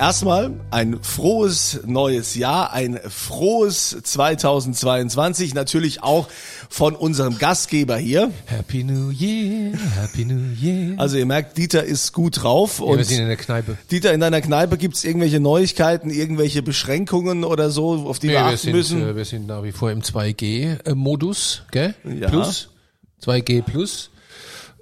Erstmal ein frohes neues Jahr, ein frohes 2022, natürlich auch von unserem Gastgeber hier. Happy New Year, Happy New Year. Also ihr merkt, Dieter ist gut drauf. ja, und wir sind in der Kneipe. Dieter, in deiner Kneipe gibt's irgendwelche Neuigkeiten, irgendwelche Beschränkungen oder so, auf die Nee, wir wir, achten sind, müssen? äh, wir sind nach wie vor im 2G-Modus, gell? Ja. Plus, 2G plus.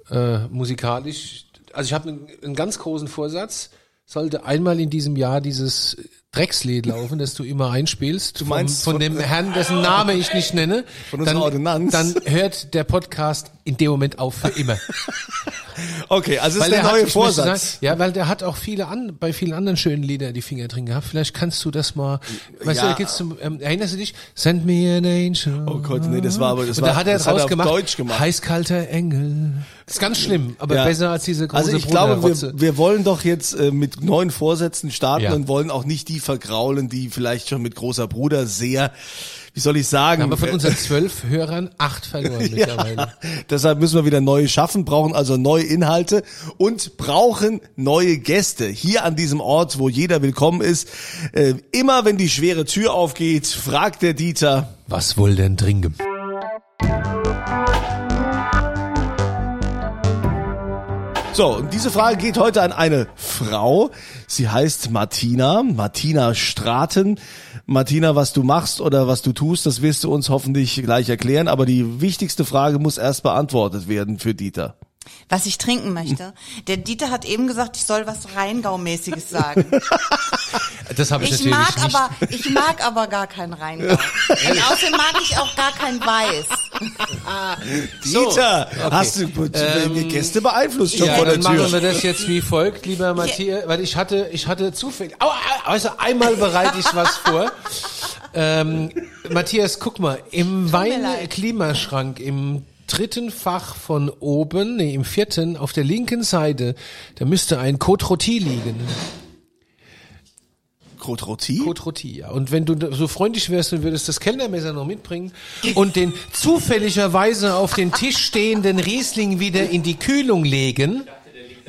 Äh, musikalisch. Also ich habe einen, einen ganz großen Vorsatz. Sollte einmal in diesem Jahr dieses Dreckslied laufen, das du immer einspielst, meinst von, von dem Herrn, dessen Name ich nicht nenne, Von unserer dann, Ordonnanz? dann hört der Podcast in dem Moment auf für immer. Okay, also das ist der hat- neue möchte Vorsatz. Sagen, ja, weil der hat auch viele an, bei vielen anderen schönen Liedern die Finger drin gehabt. Vielleicht kannst du das mal, weißt Ja. du, da geht's zum, ähm, erinnerst du dich? Send me an angel. Oh Gott, nee, das war aber das Und war da hat er das hat draus er auf gemacht, Deutsch gemacht. Heißkalter Engel. Das ist ganz schlimm, aber Ja. besser als diese große Also ich glaube, Bruderrotze. wir, wir wollen doch jetzt äh, mit neuen Vorsätzen starten Ja. und wollen auch nicht die vergraulen, die vielleicht schon mit großer Bruder sehr, wie soll ich sagen, haben wir von äh, unseren zwölf Hörern acht verloren mittlerweile. ja, deshalb müssen wir wieder neue schaffen, brauchen also neue Inhalte und brauchen neue Gäste. Hier an diesem Ort, wo jeder willkommen ist. Äh, immer wenn die schwere Tür aufgeht, fragt der Dieter, Was wohl denn trinken? So, und diese Frage geht heute an eine Frau. Sie heißt Martina, Martina Straten. Martina, was du machst oder was du tust, das wirst du uns hoffentlich gleich erklären. Aber die wichtigste Frage muss erst beantwortet werden für Dieter. Was ich trinken möchte. Der Dieter hat eben gesagt, ich soll was Rheingau-mäßiges sagen. Das habe ich, Ich natürlich mag nicht. aber, ich mag aber gar kein Rheingau. Und außerdem mag ich auch gar kein Weiß. Dieter, hast du äh, Gäste beeinflusst schon ja, vor der dann machen Tür? wir das jetzt wie folgt, lieber Matthias, weil ich hatte, ich hatte zufällig, au, also einmal bereite ich was vor. Ähm, Matthias, guck mal, im mir leid. Weinklimaschrank im dritten Fach von oben, nee, im vierten, auf der linken Seite, da müsste ein Côte Rôti liegen. Côte Rôti? Côte Rôti, ja. Und wenn du so freundlich wärst und würdest das Kellnermesser noch mitbringen und den zufälligerweise auf den Tisch stehenden Riesling wieder in die Kühlung legen.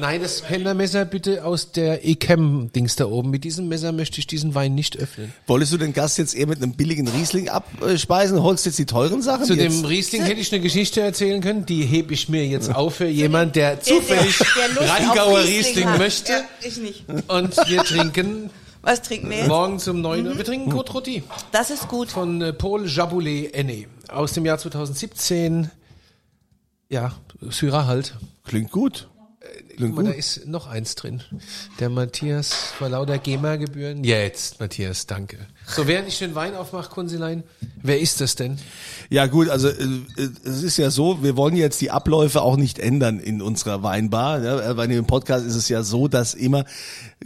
Nein, das Kellnermesser bitte aus der Ecam-Dings da oben. Mit diesem Messer möchte ich diesen Wein nicht öffnen. Wolltest du den Gast jetzt eher mit einem billigen Riesling abspeisen? Holst jetzt die teuren Sachen Zu jetzt? dem Riesling hätte ich eine Geschichte erzählen können, die hebe ich mir jetzt auf für jemanden, der zufällig der Rheingauer Riesling möchte. Ja, ich nicht. Und wir trinken Was trinken wir jetzt? morgen zum 9 Uhr. Wir trinken Côte Rôti. Das ist gut. von äh, Paul Jaboulet Enne aus dem Jahr 2017. Ja, Syrah halt. Klingt gut. Guck mal, da ist noch eins drin. Der Matthias vor lauter GEMA-Gebühren. Jetzt, Matthias, danke. So, während ich den Wein aufmache, Kunzilein, wer ist das denn? Ja gut, also äh, äh, es ist ja so, wir wollen jetzt die Abläufe auch nicht ändern in unserer Weinbar. Ja, bei dem Podcast ist es ja so, dass immer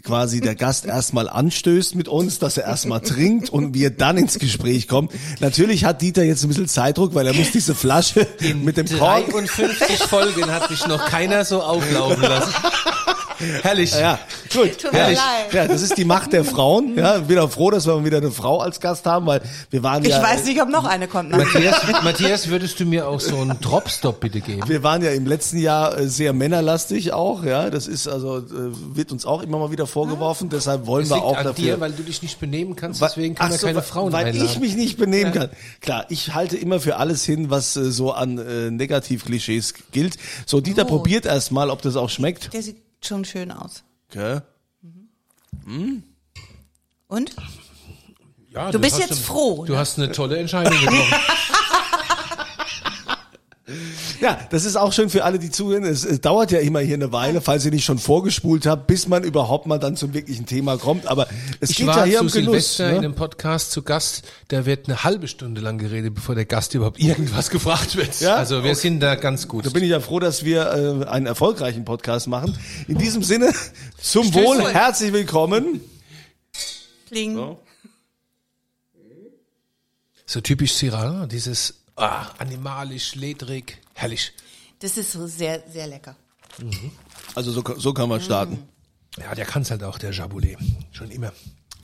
quasi der Gast erstmal anstößt mit uns, dass er erstmal trinkt und wir dann ins Gespräch kommen. Natürlich hat Dieter jetzt ein bisschen Zeitdruck, weil er muss diese Flasche mit dem Kork 53 Folgen hat mich noch keiner so auflaufen lassen. das. Herrlich. Ja, gut. Tut mir Herrlich. leid. Ja, das ist die Macht der Frauen. Ja, bin auch froh, dass wir mal wieder eine Frau als Gast haben, weil wir waren Ich ja, weiß nicht, ob noch eine kommt. Ne? Matthias, Matthias, würdest du mir auch so einen Dropstop bitte geben? wir waren ja im letzten Jahr äh, sehr männerlastig auch. Ja, das ist also äh, wird uns auch immer mal wieder vorgeworfen. Deshalb wollen Das wir liegt auch an dafür. dir, weil du dich nicht benehmen kannst, deswegen können wir so, keine Frauen Weil einladen. ich mich nicht benehmen kann. Klar, ich halte immer für alles hin, was äh, so an äh, Negativklischees gilt. So, Dieter Oh. probiert erst mal, ob das auch schmeckt. Sieht schon schön aus. Okay. Und? Ja, Du bist jetzt eine- froh, Du ne? hast eine tolle Entscheidung getroffen. Ja, das ist auch schön für alle, die zuhören. Es, es dauert ja immer hier eine Weile, falls ihr nicht schon vorgespult habt, bis man überhaupt mal dann zum wirklichen Thema kommt. Aber es Ich geht war ja hier zu um Genuss. Silvester in Ne? einem Podcast zu Gast, da wird eine halbe Stunde lang geredet, bevor der Gast überhaupt irgendwas gefragt wird. Ja? Also wir sind da ganz gut. Da bin ich ja froh, dass wir äh, einen erfolgreichen Podcast machen. In diesem Sinne, zum Stöß Wohl, herzlich willkommen. Kling. so typisch Syrah, dieses ah, animalisch, ledrig, herrlich. Das ist so sehr, sehr lecker. Also so, so kann man starten. Ja, der kann's halt auch, der Jaboulet. Schon immer.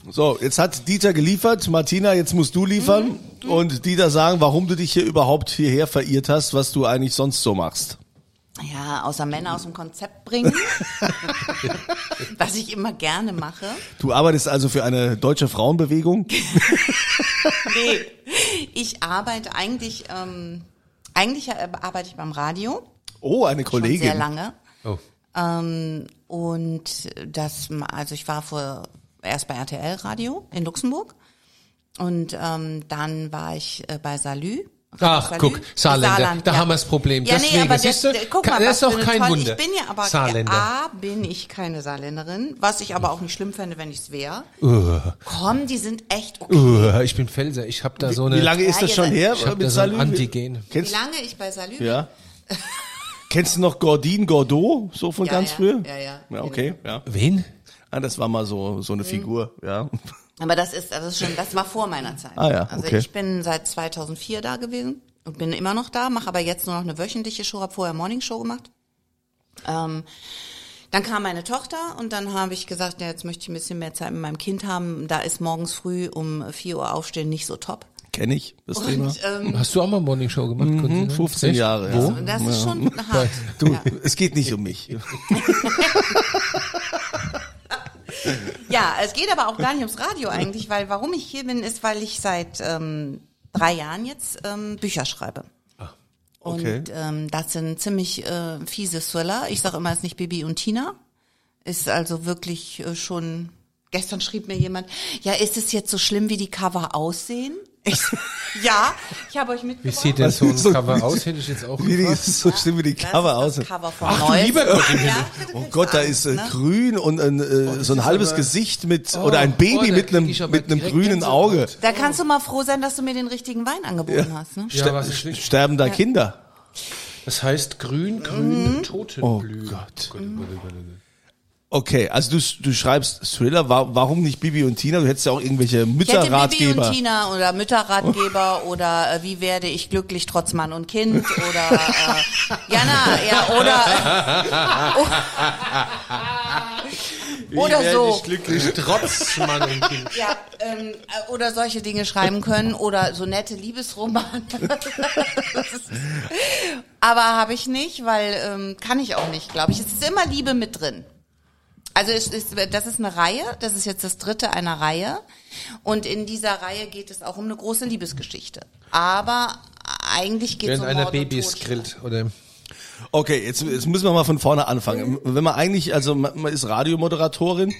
So, jetzt hat Dieter geliefert. Martina, jetzt musst du liefern. Und Dieter sagen, warum du dich hier überhaupt hierher verirrt hast, was du eigentlich sonst so machst. Ja, außer Männer aus dem Konzept bringen. was ich immer gerne mache. Du arbeitest also für eine deutsche Frauenbewegung. Nee, ich arbeite eigentlich, ähm, eigentlich äh, arbeite ich beim Radio. Oh, eine Schon Kollegin. sehr lange. Oh. Ähm, und das, also ich war vor, erst bei RTL Radio in Luxemburg. Und ähm, dann war ich äh, bei Salü. Ach, Salü. guck, Saarländer, Saarland, da ja. haben wir das Problem. Ja, Deswegen, nee, aber siehst du, das, guck kann- mal, das ist eine kein tolle, Wunder. Ich bin ja aber, Saarländer. A, bin ich keine Saarländerin, was ich aber auch nicht schlimm fände, wenn ich es wäre. Komm, die sind echt okay. Uh, ich bin Felser, ich habe da so eine... Wie lange ist Ja, das schon her Ich hab mit da so ein Salü? Antigen. Wie Kennst, lange ich bei Salü bin? ja. Kennst du noch Gordine Gordeau, so von Ja, ganz ja. früher? Ja, ja. Ja, okay, ja. Wen? Ah, das war mal so, so eine Figur, ja. Aber das ist, das ist schon, das war vor meiner Zeit. Ah ja, Also okay. ich bin seit 2004 da gewesen und bin immer noch da, mache aber jetzt nur noch eine wöchentliche Show, habe vorher Morning Show gemacht. Ähm, dann kam meine Tochter und dann habe ich gesagt, ja, jetzt möchte ich ein bisschen mehr Zeit mit meinem Kind haben. Da ist morgens früh um 4 Uhr aufstehen nicht so top. Kenn ich, das Thema. Und ähm, Hast du auch mal Morning Show gemacht? Mhm, 15 Jahre, ja. das ist schon hart. Du, Ja. es geht nicht um mich. Ja, es geht aber auch gar nicht ums Radio eigentlich, weil warum ich hier bin, ist, weil ich seit ähm, drei Jahren jetzt ähm, Bücher schreibe. okay. Und ähm, das sind ziemlich äh, fiese Thriller. Ich sage immer, es ist nicht Bibi und Tina. Ist also wirklich äh, schon. Gestern schrieb mir jemand, ja, ist es jetzt so schlimm, wie die Cover aussehen? Ich, ja, ich habe euch Wie mitgebracht. sieht denn so ein So- Cover aus, hätte ich jetzt auch Wie die, so stimmt wie die Cover aus. Cover von Ach du Neues. lieber Gott. Ja, Oh Gott, da ist äh, ne? grün und ein, äh, so ein halbes aber- Gesicht mit Oh, oder ein oh, Baby da mit einem mit einem grünen. Auge. Da kannst du mal froh sein, dass du mir den richtigen Wein angeboten hast. Ne? Ja, was ist richtig? Sterben da Kinder? Das heißt grün, grün, Mhm. Totenblüten. Oh Gott. Gott, Okay, also du, du schreibst Thriller, wa- warum nicht Bibi und Tina? Du hättest ja auch irgendwelche Ich hätte Bibi Mütterratgeber. und Tina oder Mütterratgeber oder äh, wie werde ich glücklich trotz Mann und Kind oder äh, ja na ja oder oder so glücklich trotz Mann und Kind. ja ähm, äh, oder solche Dinge schreiben können oder so nette Liebesromane. Aber habe ich nicht, weil ähm, kann ich auch nicht, glaube ich. Es ist immer Liebe mit drin. Also es ist, das ist eine Reihe, das ist jetzt das dritte einer Reihe. Und in dieser Reihe geht es auch um eine große Liebesgeschichte. Aber eigentlich geht es um einer Mord Babys grillt, oder? Okay, jetzt, jetzt müssen wir mal von vorne anfangen. Wenn man eigentlich, also man, man ist Radiomoderatorin,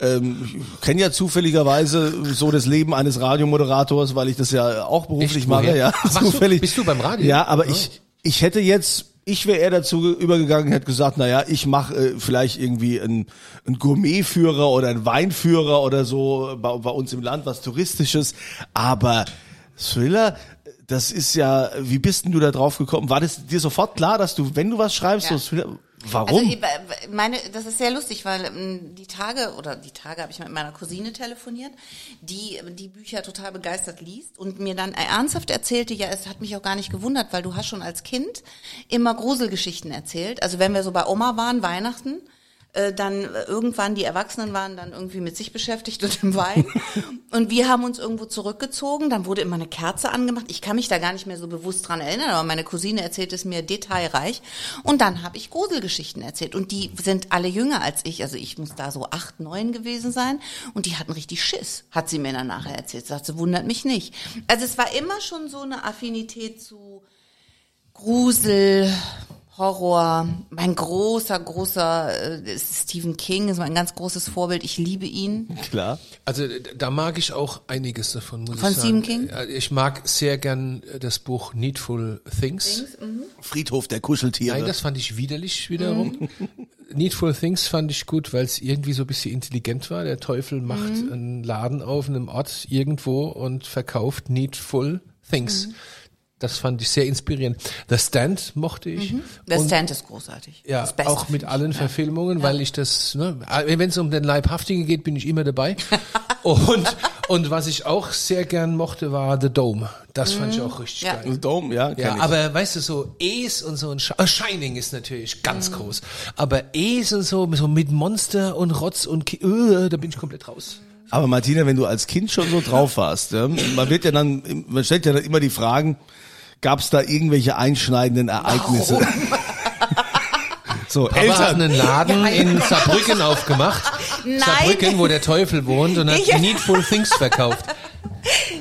ähm, ich kenne ja zufälligerweise so das Leben eines Radiomoderators, weil ich das ja auch beruflich Echt? mache. Ja, Ach, machst du- bist du beim Radio? Ja, aber ich, ich hätte jetzt, ich wäre eher dazu übergegangen, hätte gesagt, na ja, ich mache äh, vielleicht irgendwie einen, einen Gourmetführer oder einen Weinführer oder so bei, bei uns im Land, was Touristisches. Aber Thriller, das ist ja, wie bist denn du da drauf gekommen? War das dir sofort klar, dass du, wenn du was schreibst, Ja. so Thriller, warum? Also ich meine, das ist sehr lustig, weil ähm, die Tage oder die Tage habe ich mit meiner Cousine telefoniert, die die Bücher total begeistert liest und mir dann ernsthaft erzählte, ja, es hat mich auch gar nicht gewundert, weil du hast schon als Kind immer Gruselgeschichten erzählt. Also wenn wir so bei Oma waren, Weihnachten, äh, dann äh, irgendwann die Erwachsenen waren dann irgendwie mit sich beschäftigt und im Wein. und wir haben uns irgendwo zurückgezogen. Dann wurde immer eine Kerze angemacht. Ich kann mich da gar nicht mehr so bewusst dran erinnern, aber meine Cousine erzählt es mir detailreich. Und dann habe ich Gruselgeschichten erzählt. Und die sind alle jünger als ich. Also ich muss da so acht, neun gewesen sein. Und die hatten richtig Schiss, hat sie mir dann nachher erzählt. Sagt sie, wundert mich nicht. Also es war immer schon so eine Affinität zu Grusel, Horror. Mein großer, großer äh, ist Stephen King, ist mein ganz großes Vorbild. Ich liebe ihn. Klar. Also d- da mag ich auch einiges davon, muss Von ich sagen. Stephen King? Ja, Ich mag sehr gern äh, das Buch Needful Things. Friedhof der Kuscheltiere. Nein, das fand ich widerlich wiederum. Needful Things fand ich gut, weil es irgendwie so ein bisschen intelligent war. Der Teufel macht einen Laden auf in einem Ort irgendwo und verkauft Needful Things. Das fand ich sehr inspirierend. The Stand mochte ich. Der Und- Stand ist großartig. Ja, das Beste, auch mit finde ich. allen Verfilmungen, weil ich das, ne, wenn es um den Leibhaftigen geht, bin ich immer dabei. und, und was ich auch sehr gern mochte, war The Dome. Das fand ich auch richtig Ja. geil. Dome, ja, Ja, ich. aber weißt du, so Ace und so ein Sh äh, Shining ist natürlich ganz groß. Aber Ace und so, so mit Monster und Rotz und Ki äh, da bin ich komplett raus. Aber Martina, wenn du als Kind schon so drauf warst, ja, man wird ja dann, man stellt ja dann immer die Fragen, gab es da irgendwelche einschneidenden Ereignisse? so, Papa hat Eltern. einen Laden in Saarbrücken aufgemacht. Nein. Saarbrücken, wo der Teufel wohnt und hat Ich- Needful Things verkauft.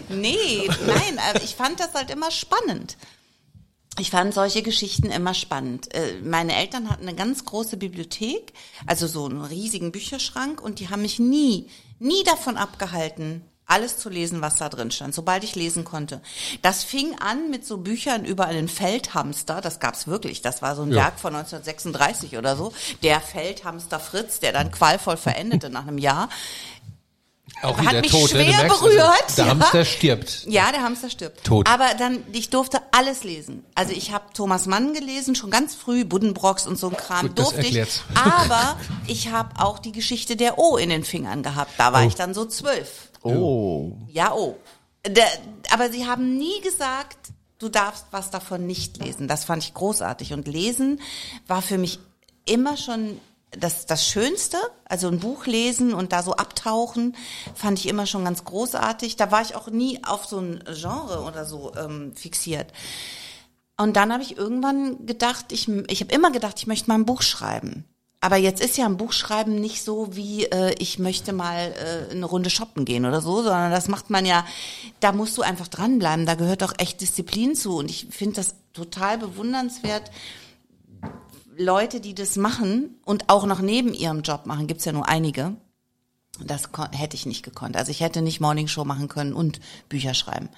Nee, nein, aber ich fand das halt immer spannend. Ich fand solche Geschichten immer spannend. Äh, Meine Eltern hatten eine ganz große Bibliothek, also so einen riesigen Bücherschrank und die haben mich nie, nie davon abgehalten, alles zu lesen, was da drin stand, sobald ich lesen konnte. Das fing an mit so Büchern über einen Feldhamster, das gab's wirklich, das war so ein Ja. Werk von 1936 oder so, der Feldhamster Fritz, der dann qualvoll verendete nach einem Jahr. Auch Hat mich? Du schwer merkst, berührt, Also, der ja. Hamster stirbt. Ja, der Hamster stirbt. Tot. Aber dann, ich durfte alles lesen. Also ich habe Thomas Mann gelesen, schon ganz früh, Buddenbrocks und so ein Kram Gut, durfte ich. Aber ich habe auch die Geschichte der O in den Fingern gehabt. Da war Oh. ich dann so zwölf. Oh. Ja, O. Der, aber sie haben nie gesagt, du darfst was davon nicht lesen. Das fand ich großartig. Und lesen war für mich immer schon das, das Schönste. Also ein Buch lesen und da so abtauchen, fand ich immer schon ganz großartig. Da war ich auch nie auf so ein Genre oder so ähm, fixiert. Und dann habe ich irgendwann gedacht, ich, ich habe immer gedacht, ich möchte mal ein Buch schreiben. Aber jetzt ist ja ein Buchschreiben nicht so wie äh, ich möchte mal äh, eine Runde shoppen gehen oder so, sondern das macht man ja, da musst du einfach dranbleiben, da gehört auch echt Disziplin zu und ich finde das total bewundernswert, Leute, die das machen und auch noch neben ihrem Job machen, gibt's ja nur einige. Das hätte ich nicht gekonnt. Also ich hätte nicht Morningshow machen können und Bücher schreiben.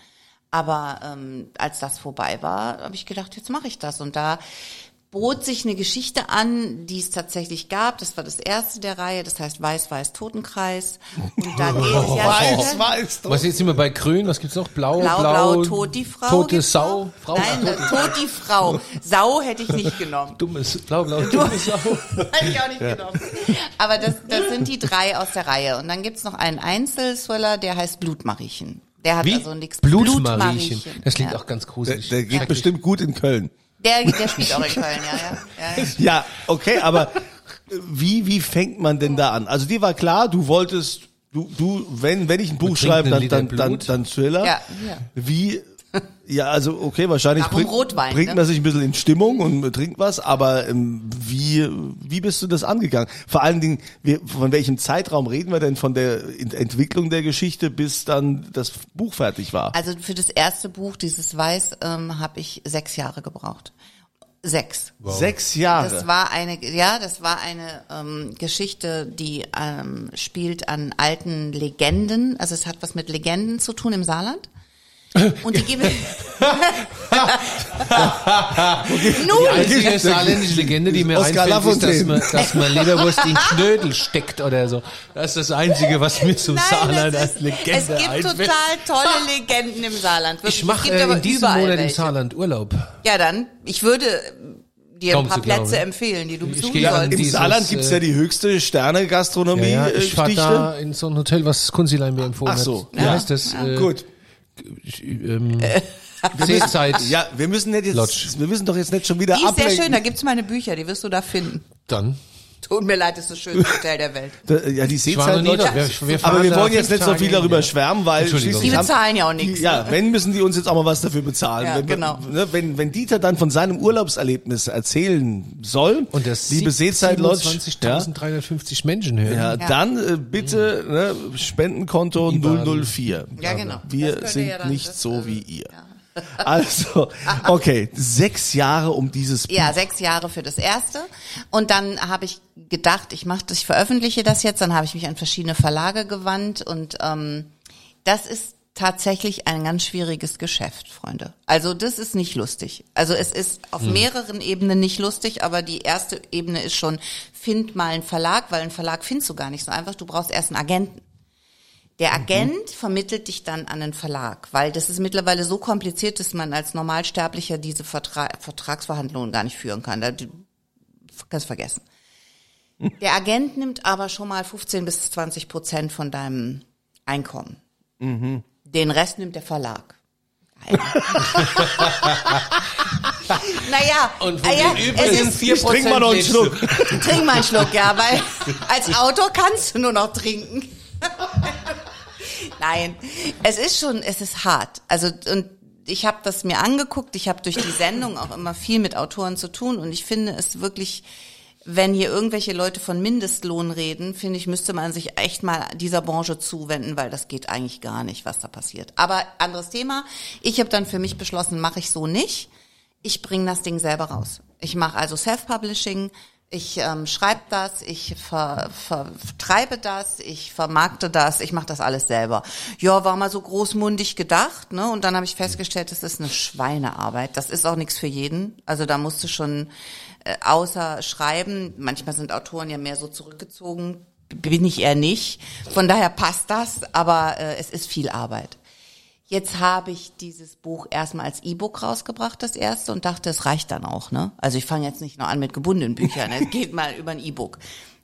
Aber ähm, als das vorbei war, habe ich gedacht, jetzt mache ich das. Und da bot sich eine Geschichte an, die es tatsächlich gab. Das war das erste der Reihe. Das heißt Weiß, Weiß, Totenkreis. Und da geht es ja Weiß, weiß. Was jetzt sind wir bei Grün? Was gibt's noch? Blau, Blau, Blau, blau, tot die Frau. Tote Sau. Frau, Nein, tot, tot die Frau. Sau hätte ich nicht genommen. dummes, blau, blau, dumme Sau. Hätte ich auch nicht genommen. Aber das, das sind die drei aus der Reihe. Und dann gibt's noch einen Einzelthriller, der heißt Blutmariechen. Der hat Wie? also nichts Blutmariechen. Das klingt ja. auch ganz Der, gruselig. der geht Schrecklich. bestimmt gut in Köln. Der, der spielt auch in Köln, ja, ja. ja, ja. Okay, aber wie, wie fängt man denn da an? Also dir war klar, du wolltest, du, du, wenn, wenn ich ein Buch schreibe, dann, dann, dann, dann Thriller. Ja, ja. Wie, ja, also okay, wahrscheinlich Warum bringt, Rotwein, bringt ne? man sich ein bisschen in Stimmung und trinkt was, aber ähm, wie, wie bist du das angegangen? Vor allen Dingen, wir, von welchem Zeitraum reden wir denn von der Ent- Entwicklung der Geschichte, bis dann das Buch fertig war? Also für das erste Buch, dieses Weiß, ähm, habe ich sechs Jahre gebraucht. Sechs. Sechs Jahre. Das war eine, ja, das war eine ähm, Geschichte, die ähm, spielt an alten Legenden. Also es hat was mit Legenden zu tun im Saarland. Und die geben. Die Nun, einzige saarländische Legende, die mir Oskar einfällt, ist, dass man, dass man Leberwurst in Knödel steckt oder so. Das ist das Einzige, was mir zum nein, Saarland als Legende es gibt einfällt. total tolle Legenden im Saarland. Wirklich. Ich mache äh, in diesem Monat im welche. Saarland Urlaub. Ja, dann, ich würde dir Kaum ein paar. Plätze empfehlen, die du besuchen gehe an solltest. Im dieses, Saarland gibt's ja äh, die höchste Sterne-Gastronomie. Ja, ja, äh, ich fahre Stichte. da in so ein Hotel, was Kunzilein mir empfohlen Ach so, hat. Wie ja. heißt das? Äh, Gut. Ähm, Seezeit. Ja, wir müssen nicht jetzt, Lodge. wir müssen doch jetzt nicht schon wieder Die ist sehr ablenken. schön, da gibt's meine Bücher, die wirst du da finden. Dann. Tut mir leid, das ist das schönste Hotel der Welt. Da, ja, die. Wir- wir fahren Aber wir wollen jetzt nicht so viel darüber ja. schwärmen, weil schließlich Die bezahlen ja auch nichts, Die, ja, ne? wenn müssen die uns jetzt auch mal was dafür bezahlen. Ja, wenn, genau. ne, wenn, wenn Dieter dann von seinem Urlaubserlebnis erzählen soll, Und das liebe Seezeit Lodge, ja, 27.350 Menschen hören. ja, dann äh, bitte ne, Spendenkonto IBAN. 004. Ja, genau. Wir sind ja nicht das, so äh, wie ihr. Also, okay, sechs Jahre um dieses Buch. Ja, sechs Jahre für das erste. Und dann habe ich gedacht, ich mache das, ich veröffentliche das jetzt. Dann habe ich mich an verschiedene Verlage gewandt und ähm, das ist tatsächlich ein ganz schwieriges Geschäft, Freunde. Also das ist nicht lustig. Also es ist auf mehreren Ebenen nicht lustig, aber die erste Ebene ist schon, find mal einen Verlag, weil einen Verlag findest du gar nicht so einfach. Du brauchst erst einen Agenten. Der Agent vermittelt dich dann an einen Verlag, weil das ist mittlerweile so kompliziert, dass man als Normalsterblicher diese Vertra Vertragsverhandlungen gar nicht führen kann. Da, du kannst vergessen. Der Agent nimmt aber schon mal 15 bis 20 Prozent von deinem Einkommen. Den Rest nimmt der Verlag. naja, Und von ja, den es übrigen ist, 4% Trink mal noch einen Schluck. trink mal einen Schluck, ja, weil als Autor kannst du nur noch trinken. Nein, es ist schon, es ist hart. Also und ich habe das mir angeguckt. Ich habe durch die Sendung auch immer viel mit Autoren zu tun und ich finde es wirklich, wenn hier irgendwelche Leute von Mindestlohn reden, finde ich, müsste man sich echt mal dieser Branche zuwenden, weil das geht eigentlich gar nicht, was da passiert. Aber anderes Thema. Ich habe dann für mich beschlossen, mache ich so nicht. Ich bringe das Ding selber raus. Ich mache also Self-Publishing. Ich ähm, schreibe das, ich ver, ver, vertreibe das, ich vermarkte das, ich mache das alles selber. Ja, war mal so großmundig gedacht, ne? Und dann habe ich festgestellt, das ist eine Schweinearbeit. Das ist auch nichts für jeden. Also da musst du schon äh, außer schreiben. Manchmal sind Autoren ja mehr so zurückgezogen. Bin ich eher nicht. Von daher passt das, aber äh, es ist viel Arbeit. Jetzt habe ich dieses Buch erstmal als E-Book rausgebracht, das erste, und dachte, es reicht dann auch. Ne? Also ich fange jetzt nicht nur an mit gebundenen Büchern, es geht mal über ein E-Book.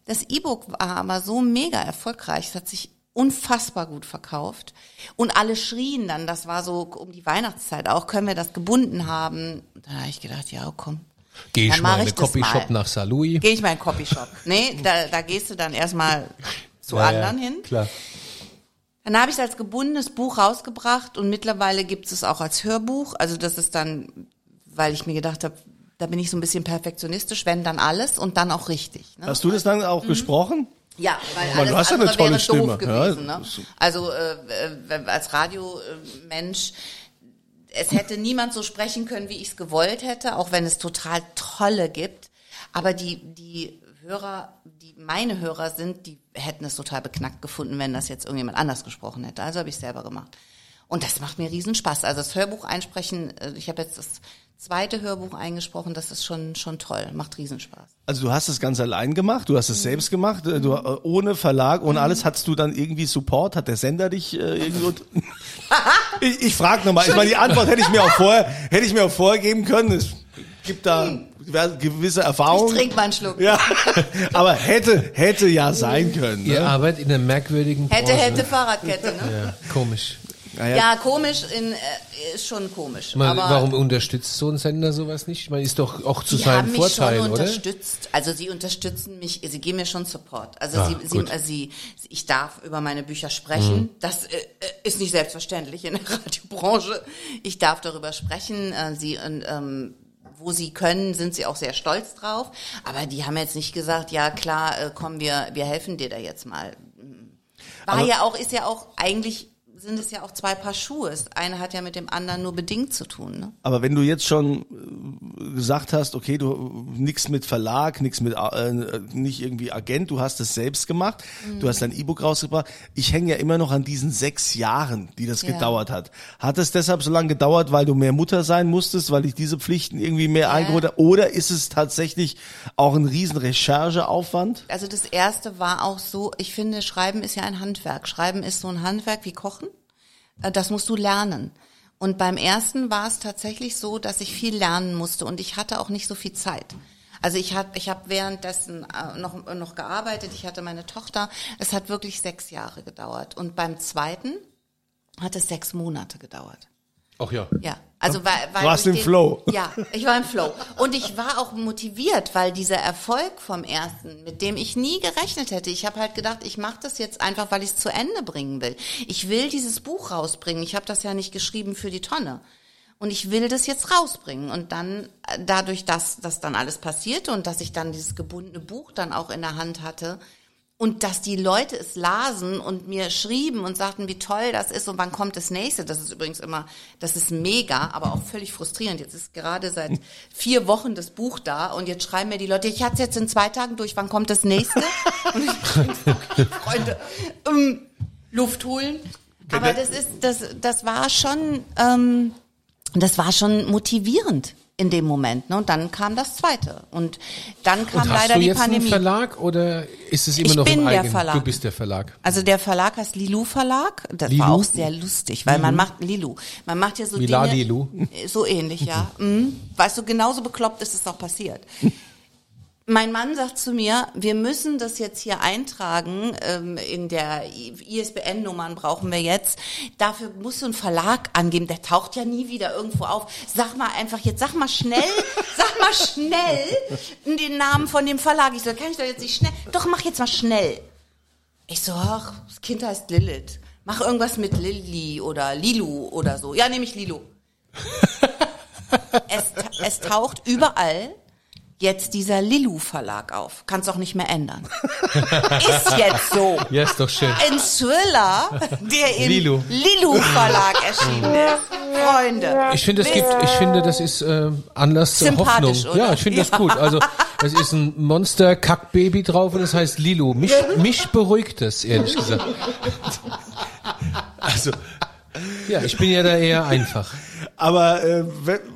Das E-Book war aber so mega erfolgreich, es hat sich unfassbar gut verkauft. Und alle schrien dann, das war so um die Weihnachtszeit auch, können wir das gebunden haben? Dann habe ich gedacht, ja, komm. Geh ich mal in den Copyshop nach Salui. Gehe ich mal in den Copyshop. Nee, da, da gehst du dann erstmal zu Ja, anderen ja, hin. Klar. Dann habe ich es als gebundenes Buch rausgebracht und mittlerweile gibt es auch als Hörbuch. Also das ist dann, weil ich mir gedacht habe, da bin ich so ein bisschen perfektionistisch, wenn dann alles und dann auch richtig. Ne? Hast du das dann auch gesprochen? Ja, weil Man, alles du hast ja eine andere tolle wäre Stimme, doof gewesen. ja. Ne? Also äh, äh, als Radiomensch, es hätte niemand so sprechen können, wie ich es gewollt hätte, auch wenn es total tolle gibt. Aber die die Hörer, die meine Hörer sind, die hätten es total beknackt gefunden, wenn das jetzt irgendjemand anders gesprochen hätte. Also habe ich es selber gemacht. Und das macht mir riesen Spaß. Also das Hörbuch einsprechen, äh, ich habe jetzt das zweite Hörbuch eingesprochen, das ist schon schon toll, macht riesen Spaß. Also du hast es ganz allein gemacht, du hast es selbst gemacht, äh, du, äh, ohne Verlag, ohne alles. Hattest du dann irgendwie Support? Hat der Sender dich äh, irgendwo? ich ich frage nochmal. Ich meine, die Antwort hätte ich mir auch vorher, hätte ich mir auch vorher geben können. Es gibt da gewisse Ich Erfahrungen. trinke mal einen Schluck. Ja, aber hätte, hätte ja sein können. Ihr Ne? arbeitet in einer merkwürdigen Hätte, Branche. hätte Fahrradkette, ne? Ja, komisch. Ja, komisch in, äh, ist schon komisch. Man, aber warum unterstützt so ein Sender sowas nicht? Ich meine, ist doch auch zu die seinem haben mich Vorteil, schon oder? unterstützt. Also sie unterstützen mich, sie geben mir schon Support. Also Ah, sie, sie, äh, sie, ich darf über meine Bücher sprechen. Das äh, äh, ist nicht selbstverständlich in der Radiobranche. Ich darf darüber sprechen. Äh, sie und, ähm, wo sie können, sind sie auch sehr stolz drauf. Aber die haben jetzt nicht gesagt, ja klar, äh, komm, wir, wir helfen dir da jetzt mal. War ja auch, ist ja auch eigentlich sind es ja auch zwei Paar Schuhe. Das eine hat ja mit dem anderen nur bedingt zu tun. Ne? Aber wenn du jetzt schon äh, gesagt hast, okay, du nix mit Verlag, nix mit äh, nicht irgendwie Agent, du hast es selbst gemacht, du hast dein E-Book rausgebracht. Ich hänge ja immer noch an diesen sechs Jahren, die das Ja. gedauert hat. Hat es deshalb so lange gedauert, weil du mehr Mutter sein musstest, weil dich diese Pflichten irgendwie mehr eingeholt haben? Oder ist es tatsächlich auch ein riesen Rechercheaufwand? Also das erste war auch so, ich finde, Schreiben ist ja ein Handwerk. Schreiben ist so ein Handwerk wie Kochen. Äh, Das musst du lernen. Und beim ersten war es tatsächlich so, dass ich viel lernen musste und ich hatte auch nicht so viel Zeit. Also ich habe ich hab währenddessen äh, noch, noch gearbeitet, ich hatte meine Tochter. Es hat wirklich sechs Jahre gedauert. Und beim zweiten hat es sechs Monate gedauert. Ach ja. Ja, also weil, weil warst im Flow. Ja, ich war im Flow und ich war auch motiviert, weil dieser Erfolg vom ersten, mit dem ich nie gerechnet hätte, ich habe halt gedacht, ich mache das jetzt einfach, weil ich es zu Ende bringen will. Ich will dieses Buch rausbringen. Ich habe das ja nicht geschrieben für die Tonne. Und ich will das jetzt rausbringen. Und dann, äh, dadurch, dass das dann alles passierte und dass ich dann dieses gebundene Buch dann auch in der Hand hatte, und dass die Leute es lasen und mir schrieben und sagten, wie toll das ist und wann kommt das nächste. Das ist übrigens immer, das ist mega, aber auch völlig frustrierend. Jetzt ist gerade seit vier Wochen das Buch da und jetzt schreiben mir die Leute, ich hatte es jetzt in zwei Tagen durch, wann kommt das nächste? Und ich Freunde, ähm, Luft holen. Aber das ist, das, das war schon, ähm, das war schon motivierend in dem Moment. Ne? Und dann kam das zweite. Und dann kam Und hast leider du die jetzt einen Pandemie. Verlag oder ist es immer Ich noch bin im der eigenen? Verlag. Du bist der Verlag. Also der Verlag heißt Lilu Verlag. Das Lilu? war auch sehr lustig, weil man macht Lilu. Man macht ja so Mila Dinge. Lilu. So ähnlich, ja. Mhm. Weißt du, genauso bekloppt ist es auch passiert. Mein Mann sagt zu mir, wir müssen das jetzt hier eintragen, ähm, in der ISBN-Nummern brauchen wir jetzt. Dafür musst du einen Verlag angeben, der taucht ja nie wieder irgendwo auf. Sag mal einfach jetzt, sag mal schnell, sag mal schnell den Namen von dem Verlag. Ich so, kann ich doch jetzt nicht schnell, doch mach jetzt mal schnell. Ich so, ach, das Kind heißt Lilith. Mach irgendwas mit Lilly oder Lilu oder so. Ja, nehme ich Lilu. es, es taucht überall jetzt dieser Lilu Verlag auf. Kannst auch nicht mehr ändern. ist jetzt so. Ja, ist doch schön. Ein Thriller, der im Lilu. Lilu Verlag erschienen ist. Freunde. Ich finde, es gibt, ich finde, das ist äh, Anlass zur Hoffnung. oder? Ja, ich finde das gut. Also, es ist ein Monster-Kackbaby drauf und es heißt Lilo. Mich, mich beruhigt das, ehrlich gesagt. Also, Ja, ich bin ja da eher einfach. aber äh,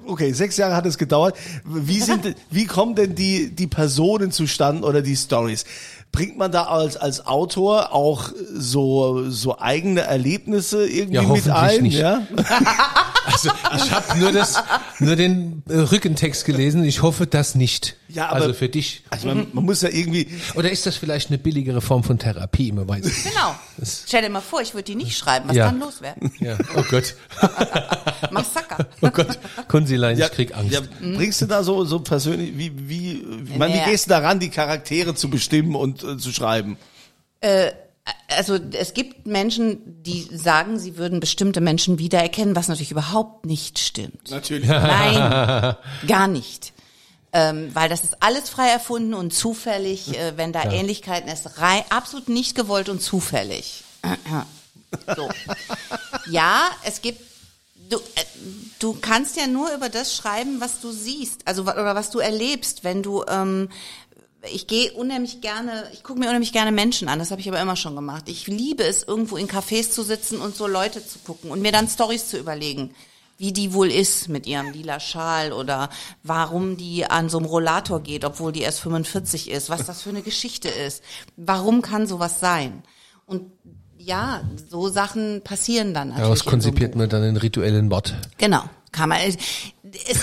okay, sechs Jahre hat es gedauert. Wie sind, wie kommen denn die die Personen zustande oder die Stories? Bringt man da als als Autor auch so so eigene Erlebnisse irgendwie Ja, mit hoffentlich ein? nicht. Ja. Also, ich habe nur das, nur den äh, Rückentext gelesen. Ich hoffe, das nicht. Ja, aber- also für dich. Also man, man muss ja irgendwie. Oder ist das vielleicht eine billigere Form von Therapie? Man weiß nicht. Genau. Stell dir mal vor, ich würde die nicht schreiben. Was Ja. kann los werden? Ja, oh Gott. Massaker. Oh Gott. Konsilein, Ja, ich krieg Angst. Ja, bringst du da so so persönlich wie wie wie, man, wie gehst du daran, die Charaktere zu bestimmen und äh, zu schreiben? Also es gibt Menschen, die sagen, sie würden bestimmte Menschen wiedererkennen, was natürlich überhaupt nicht stimmt. Natürlich. Nein, gar nicht. Ähm, weil das ist alles frei erfunden und zufällig, äh, wenn da Ähnlichkeiten ist, rei absolut nicht gewollt und zufällig. so. Ja, es gibt, du, äh, du kannst ja nur über das schreiben, was du siehst, also oder was du erlebst, wenn du, ähm, ich gehe unheimlich gerne, ich gucke mir unheimlich gerne Menschen an, das habe ich aber immer schon gemacht. Ich liebe es, irgendwo in Cafés zu sitzen und so Leute zu gucken und mir dann Stories zu überlegen wie die wohl ist mit ihrem lila Schal oder warum die an so einem Rollator geht, obwohl die erst 45 ist, was das für eine Geschichte ist. Warum kann sowas sein? Und ja, so Sachen passieren dann natürlich. Daraus so konzipiert Buch. man dann einen rituellen Mord. Genau, kann man. Es,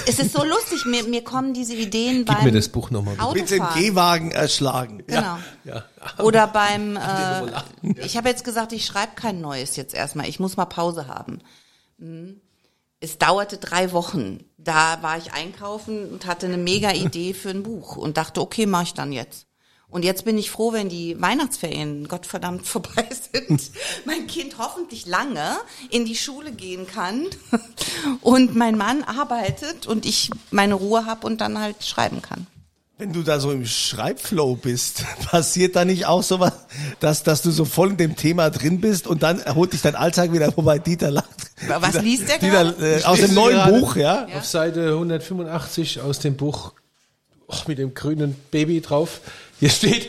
es ist so lustig, mir, mir kommen diese Ideen Gib beim mir das Buch nochmal. Mit dem. Gehwagen erschlagen. Genau. Ja. Oder beim, äh, ich habe jetzt gesagt, ich schreibe kein Neues jetzt erstmal. Ich muss mal Pause haben. Hm. Es dauerte drei Wochen. Da war ich einkaufen und hatte eine mega Idee für ein Buch und dachte, okay, mache ich dann jetzt. Und jetzt bin ich froh, wenn die Weihnachtsferien Gottverdammt vorbei sind. mein Kind hoffentlich lange in die Schule gehen kann und mein Mann arbeitet und ich meine Ruhe habe und dann halt schreiben kann. Wenn du da so im Schreibflow bist, passiert da nicht auch sowas, dass, dass du so voll in dem Thema drin bist und dann erholt dich dein Alltag wieder, wobei Dieter lacht. Was Dieter, liest der Dieter, gerade? äh, aus dem neuen. Buch, ja? Auf Seite 185 aus dem Buch oh, mit dem grünen Baby drauf. Hier steht,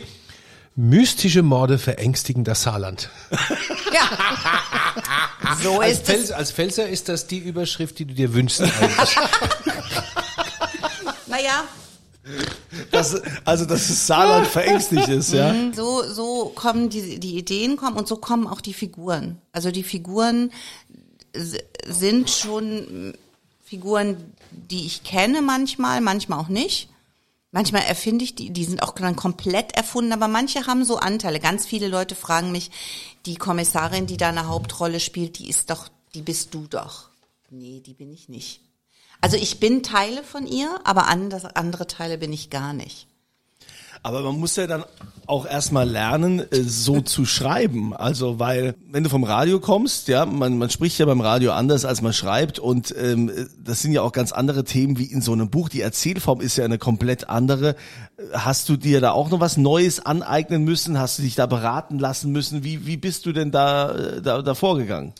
mystische Morde verängstigen das Saarland. Ja. So Als, ist es. Pfälzer, als Pfälzer ist das die Überschrift, die du dir wünschst eigentlich. Naja, Das, also, dass das Saarland verängstigt ist, ja? so, so kommen die, die Ideen kommen und so kommen auch die Figuren. Also die Figuren sind schon Figuren, die ich kenne manchmal, manchmal auch nicht. Manchmal erfinde ich die, die sind auch dann komplett erfunden, aber manche haben so Anteile. Ganz viele Leute fragen mich, die Kommissarin, die da eine Hauptrolle spielt, die ist doch, die bist du doch. Nee, die bin ich nicht. Also ich bin Teile von ihr, aber andere Teile bin ich gar nicht. Aber man muss ja dann auch erstmal lernen, äh, so zu schreiben. Also, weil, wenn du vom Radio kommst, ja, man, man spricht ja beim Radio anders, als man schreibt. Und ähm, das sind ja auch ganz andere Themen wie in so einem Buch. Die Erzählform ist ja eine komplett andere. Hast du dir da auch noch was Neues aneignen müssen? Hast du dich da beraten lassen müssen? Wie, wie bist du denn da, äh, da, da vorgegangen?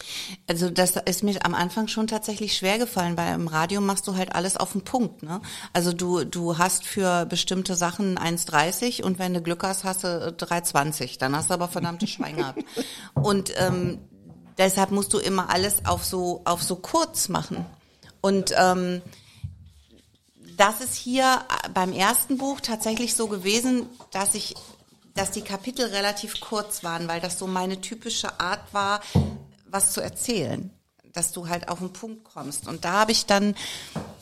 Also das ist mir am Anfang schon tatsächlich schwer gefallen, weil im Radio machst du halt alles auf den Punkt. Ne? Also du, du hast für bestimmte Sachen 1,30 und wenn du Glück hast, hast du 3,20. Dann hast du aber verdammte Schwein gehabt. Und ähm, deshalb musst du immer alles auf so, auf so kurz machen. Und ähm, das ist hier beim ersten Buch tatsächlich so gewesen, dass ich, dass die Kapitel relativ kurz waren, weil das so meine typische Art war, was zu erzählen, dass du halt auf den Punkt kommst. Und da habe ich dann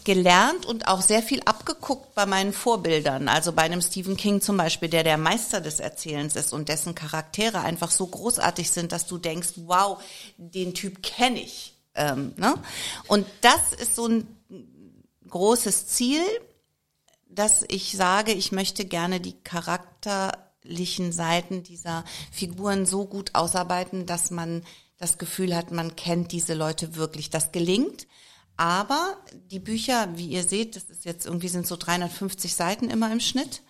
gelernt und auch sehr viel abgeguckt bei meinen Vorbildern. Also bei einem Stephen King zum Beispiel, der der Meister des Erzählens ist und dessen Charaktere einfach so großartig sind, dass du denkst, wow, den Typ kenne ich. Ähm, ne? Und das ist so ein großes Ziel, dass ich sage, ich möchte gerne die Charakter körperlichen Seiten dieser Figuren so gut ausarbeiten, dass man das Gefühl hat, man kennt diese Leute wirklich. Das gelingt. Aber die Bücher, wie ihr seht, das ist jetzt irgendwie sind so 350 Seiten immer im Schnitt.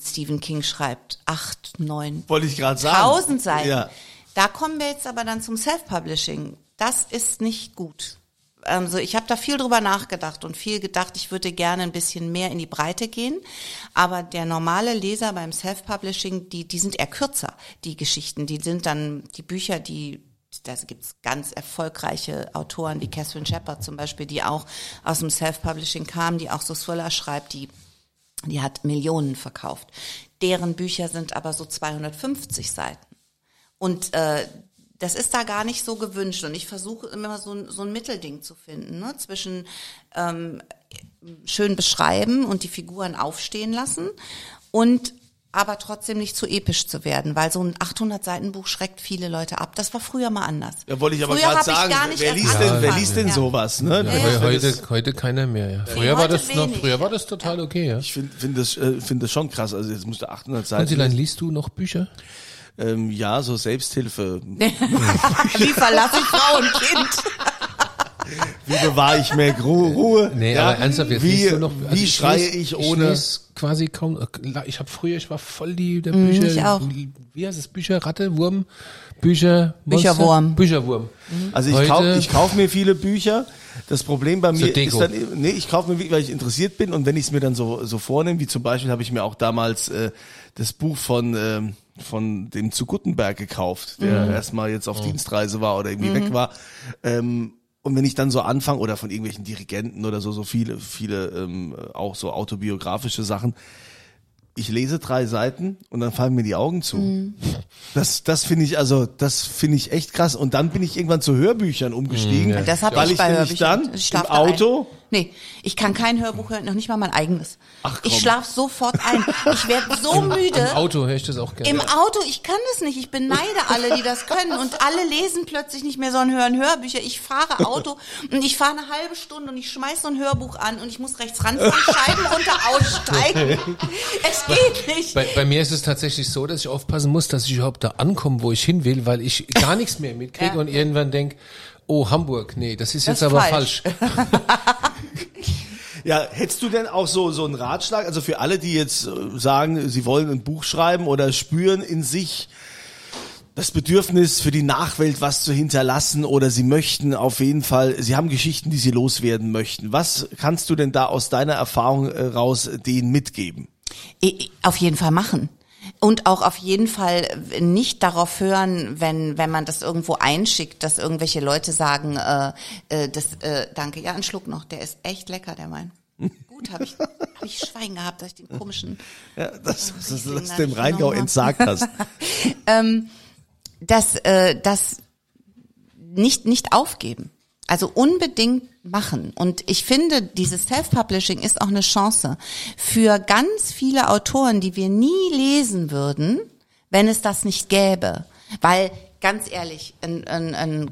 Stephen King schreibt acht, neun, Wollte ich gerade sagen. tausend Seiten. Ja. Da kommen wir jetzt aber dann zum Self-Publishing. Das ist nicht gut. Also ich habe da viel drüber nachgedacht und viel gedacht, ich würde gerne ein bisschen mehr in die Breite gehen. Aber der normale Leser beim Self-Publishing, die, die sind eher kürzer, die Geschichten. Die sind dann die Bücher, die da gibt's ganz erfolgreiche Autoren wie Catherine Shepard zum Beispiel, die auch aus dem Self-Publishing kamen, die auch so Thriller schreibt, die die hat Millionen verkauft. Deren Bücher sind aber so 250 Seiten. Und äh, das ist da gar nicht so gewünscht. Und ich versuche immer so ein, so ein Mittelding zu finden, ne? zwischen ähm, schön beschreiben und die Figuren aufstehen lassen und aber trotzdem nicht zu episch zu werden, weil so ein 800 Seiten Buch schreckt viele Leute ab. Das war früher mal anders. Ja, wollte ich aber Früher gerade sagen, gar nicht wer liest, denn, wer liest denn Ja. sowas? Ne? Ja, Heute, heute keiner mehr, ja. Früher war heute das noch, wenig. früher war das total okay, ja. Ich finde find das, äh, find das schon krass. Also jetzt musste 800 Konzilein, Seiten. liest du noch Bücher? Ähm, ja, so Selbsthilfe. Wie verlasse ich Frau und Kind? Wie bewahre ich mehr Gru Ruhe? Nee, ja? aber ernsthaft, jetzt wie, du noch, also wie schreie lese- ich ohne... Ich lese quasi kaum, ich habe früher, ich war voll die, der Bücher, ich auch. wie heißt es, Bücher, Ratte, Wurm, Bücher, Monster? Bücherwurm. Bücherwurm. Also ich kaufe ich kauf mir viele Bücher. Das Problem bei mir ist dann, eben- nee, ich kaufe mir, wirklich, weil ich interessiert bin und wenn ich es mir dann so, so vornehme, wie zum Beispiel habe ich mir auch damals äh, das Buch von, ähm, von dem zu Guttenberg gekauft, der erstmal jetzt auf Dienstreise war oder irgendwie weg war. Ähm, und wenn ich dann so anfange, oder von irgendwelchen Dirigenten oder so, so viele, viele ähm, auch so autobiografische Sachen, ich lese drei Seiten und dann fallen mir die Augen zu. Das, das finde ich, also, das finde ich echt krass. Und dann bin ich irgendwann zu Hörbüchern umgestiegen. Das habe weil ich bei nämlich Hörbüchern. dann Ich im da ein. Nee, ich kann kein Hörbuch hören, noch nicht mal mein eigenes. Ach, komm. ich schlaf sofort ein. Ich werde so müde. Im Auto höre ich das auch gerne. Im Auto, ich kann das nicht. Ich beneide alle, die das können. Und alle lesen plötzlich nicht mehr, sondern hören Hörbücher. Ich fahre Auto und ich fahre eine halbe Stunde und ich schmeiß so ein Hörbuch an und ich muss rechts ranfahren, Scheiben runter aussteigen. Es geht nicht. Bei, bei mir ist es tatsächlich so, dass ich aufpassen muss, dass ich überhaupt da ankomme, wo ich hin will, weil ich gar nichts mehr mitkriege Ja. und irgendwann denk, oh, Hamburg, nee, das ist Das jetzt ist aber falsch. falsch. Ja, hättest du denn auch so, so einen Ratschlag, also für alle, die jetzt äh, sagen, sie wollen ein Buch schreiben oder spüren in sich das Bedürfnis für die Nachwelt was zu hinterlassen oder sie möchten auf jeden Fall, sie haben Geschichten, die sie loswerden möchten. Was kannst du denn da aus deiner Erfahrung äh, raus denen mitgeben? Auf jeden Fall machen. Und auch auf jeden Fall nicht darauf hören, wenn, wenn man das irgendwo einschickt, dass irgendwelche Leute sagen, äh, äh, das, äh, danke, ja, ein Schluck noch, der ist echt lecker, der Wein. Gut, habe ich, hab ich Schwein gehabt, dass ich den komischen, Ja, das, das, das, das da dem Rheingau entsagt hast. das, äh, das nicht, nicht aufgeben. Also unbedingt machen. Und ich finde, dieses Self-Publishing ist auch eine Chance für ganz viele Autoren, die wir nie lesen würden, wenn es das nicht gäbe. Weil, ganz ehrlich, ein, ein, ein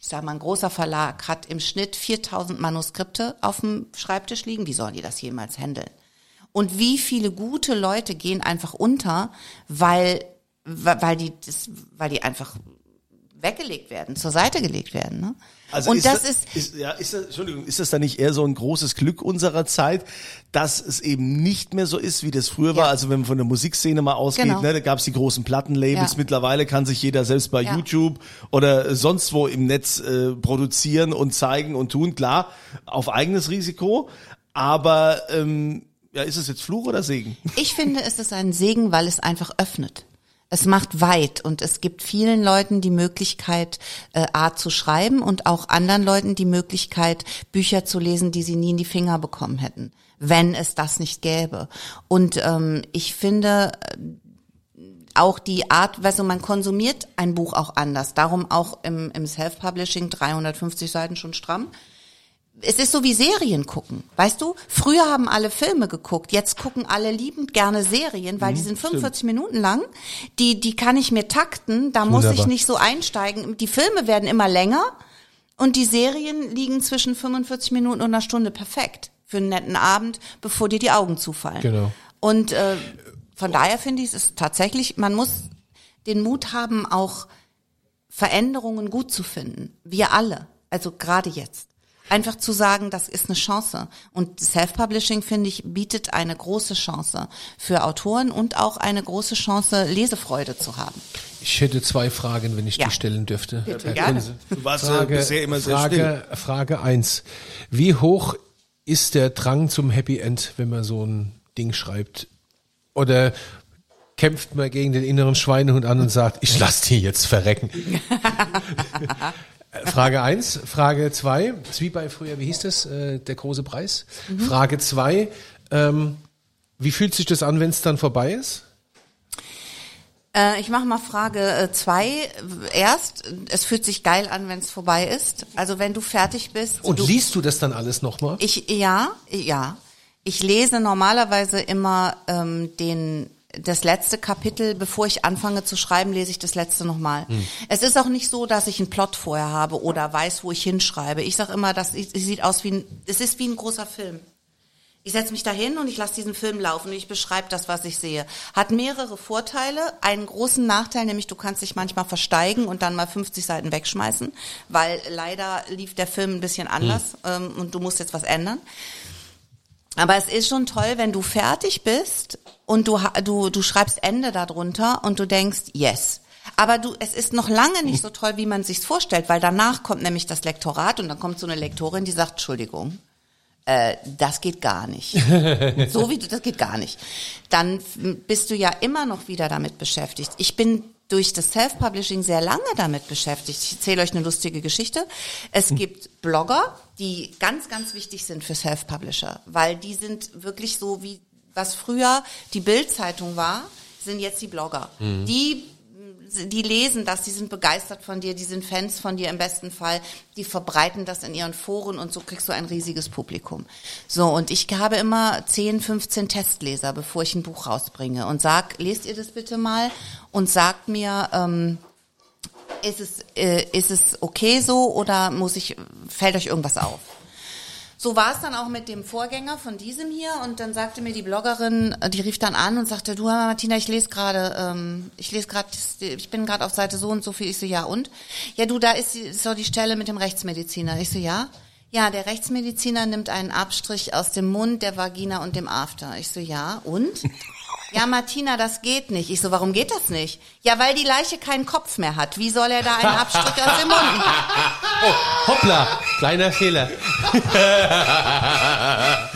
ich sag mal, ein großer Verlag hat im Schnitt 4000 Manuskripte auf dem Schreibtisch liegen. Wie sollen die das jemals handeln? Und wie viele gute Leute gehen einfach unter, weil, weil die, das, weil die einfach weggelegt werden, zur Seite gelegt werden. Ne? Also und ist das, das, ist, ist, ja, ist das, Entschuldigung, ist das dann nicht eher so ein großes Glück unserer Zeit, dass es eben nicht mehr so ist, wie das früher war? Ja. Also wenn man von der Musikszene mal ausgeht, Genau. ne, da gab es die großen Plattenlabels. Ja. Mittlerweile kann sich jeder selbst bei Ja. YouTube oder sonst wo im Netz äh, produzieren und zeigen und tun. Klar, auf eigenes Risiko, aber ähm, ja, ist es jetzt Fluch oder Segen? Ich finde, es ist ein Segen, weil es einfach öffnet. Es macht weit und es gibt vielen Leuten die Möglichkeit, äh, Art zu schreiben und auch anderen Leuten die Möglichkeit, Bücher zu lesen, die sie nie in die Finger bekommen hätten, wenn es das nicht gäbe. Und ähm, ich finde äh, auch die Art, du, man konsumiert ein Buch auch anders. Darum auch im, im Self-Publishing 350 Seiten schon stramm es ist so wie Serien gucken, weißt du? Früher haben alle Filme geguckt, jetzt gucken alle liebend gerne Serien, weil die sind 45 Minuten lang. Die, die kann ich mir takten, da muss ich Wunderbar. nicht so einsteigen. Die Filme werden immer länger und die Serien liegen zwischen 45 Minuten und einer Stunde perfekt für einen netten Abend, bevor dir die Augen zufallen. Genau. Und äh, von daher finde ich, es ist tatsächlich, man muss den Mut haben, auch Veränderungen gut zu finden. Wir alle. Also gerade jetzt. Einfach zu sagen, das ist eine Chance. Und Self-Publishing, finde ich, bietet eine große Chance für Autoren und auch eine große Chance, Lesefreude zu haben. Ich hätte zwei Fragen, wenn ich Ja. die stellen dürfte. Bitte, Herr gerne. Du warst Frage, bisher immer sehr Frage, still. Frage eins: Wie hoch ist der Drang zum Happy End, wenn man so ein Ding schreibt? Oder kämpft man gegen den inneren Schweinehund an und sagt, ich lass die jetzt verrecken? Frage eins. Frage zwei. Das ist wie bei früher, wie hieß das? Äh, der große Preis. Mhm. Frage zwei. Ähm, wie fühlt sich das an, wenn es dann vorbei ist? Äh, ich mache mal Frage äh, zwei. Erst, es fühlt sich geil an, wenn es vorbei ist. Also wenn du fertig bist. Und du, liest du das dann alles nochmal? Ich, ja, ja. Ich lese normalerweise immer ähm, den das letzte Kapitel, bevor ich anfange zu schreiben, lese ich das letzte nochmal. Es ist auch nicht so, dass ich einen Plot vorher habe oder weiß, wo ich hinschreibe. Ich sage immer, das es sieht aus wie ein, es ist wie ein großer Film. Ich setze mich dahin und ich lasse diesen Film laufen und ich beschreibe das, was ich sehe. Hat mehrere Vorteile, einen großen Nachteil, nämlich du kannst dich manchmal versteigen und dann mal 50 Seiten wegschmeißen, weil leider lief der Film ein bisschen anders ähm, und du musst jetzt was ändern. Aber es ist schon toll, wenn du fertig bist und du, du, du schreibst Ende darunter und du denkst, yes. Aber du, es ist noch lange nicht so toll, wie man sich's vorstellt, weil danach kommt nämlich das Lektorat und dann kommt so eine Lektorin, die sagt, Entschuldigung, äh, das geht gar nicht. so wie du, das geht gar nicht. Dann bist du ja immer noch wieder damit beschäftigt. Ich bin durch das Self-Publishing sehr lange damit beschäftigt. Ich erzähle euch eine lustige Geschichte. Es gibt Blogger, die ganz, ganz wichtig sind für Self-Publisher, weil die sind wirklich so wie, was früher die Bild-Zeitung war, sind jetzt die Blogger. Die die lesen das, die sind begeistert von dir, die sind Fans von dir im besten Fall, die verbreiten das in ihren Foren und so kriegst du ein riesiges Publikum. So, und ich habe immer 10, 15 Testleser, bevor ich ein Buch rausbringe und sag, lest ihr das bitte mal und sagt mir, ähm, ist es, äh, ist es okay so oder muss ich, fällt euch irgendwas auf? So war es dann auch mit dem Vorgänger von diesem hier und dann sagte mir die Bloggerin, äh, die rief dann an und sagte, du Martina, ich lese gerade, ähm, ich lese gerade, ich bin gerade auf Seite so und so viel. Ich so, ja und? Ja du, da ist, ist so die Stelle mit dem Rechtsmediziner. Ich so, ja? Ja, der Rechtsmediziner nimmt einen Abstrich aus dem Mund, der Vagina und dem After. Ich so, ja und? Ja, Martina, das geht nicht. Ich so, warum geht das nicht? Ja, weil die Leiche keinen Kopf mehr hat. Wie soll er da einen Abstrich aus dem Mund machen? Hoppla, kleiner Fehler.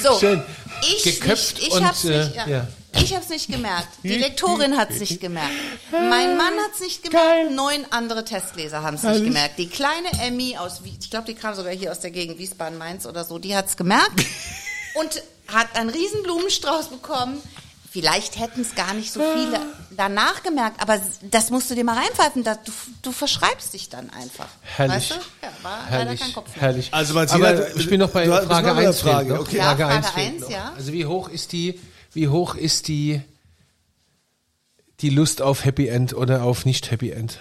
So, Schön. ich Geköpft nicht, ich und, hab's nicht, äh, ja. ja. Ich hab's nicht gemerkt. Die Lektorin hat's nicht gemerkt. Mein Mann hat's nicht gemerkt. Geil. Neun andere Testleser haben's nicht gemerkt. Die kleine Emmy aus, ich glaube, die kam sogar hier aus der Gegend Wiesbaden, Mainz oder so, die hat's gemerkt und hat einen riesen Blumenstrauß bekommen. Vielleicht hätten es gar nicht so viele danach gemerkt, aber das musst du dir mal reinpfeifen. Da, du, du verschreibst dich dann einfach. Herrlich. Weißt du? Ja, war leider Herrlich, kein Kopf mehr. herrlich. Also, Martina, Aber du- ich bin noch bei du hast- Frage bist noch bei der 1. fehlt Frage, noch. okay. Ja, Frage Frage 1 fehlt eins, noch. ja. Also wie hoch ist die, wie hoch ist die, die Lust auf Happy End oder auf nicht Happy End?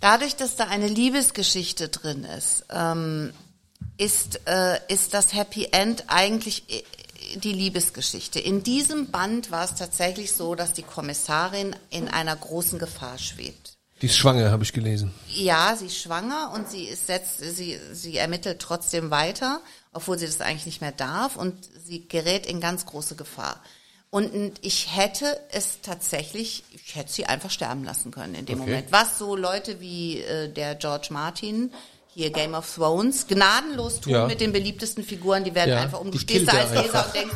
Dadurch, dass da eine Liebesgeschichte drin ist, ähm, ist, äh, ist das Happy End eigentlich äh, die Liebesgeschichte. In diesem Band war es tatsächlich so, dass die Kommissarin in einer großen Gefahr schwebt. Die ist schwanger, habe ich gelesen. Ja, sie ist schwanger und sie ist setzt, sie, sie ermittelt trotzdem weiter, obwohl sie das eigentlich nicht mehr darf und sie gerät in ganz große Gefahr. Und ich hätte es tatsächlich, ich hätte sie einfach sterben lassen können in dem Okay. Moment. Was so Leute wie äh, der George Martin, hier Game of Thrones, gnadenlos tun Ja. mit den beliebtesten Figuren, die werden Ja, einfach um. Du stehst killt da er als Leser und denkst,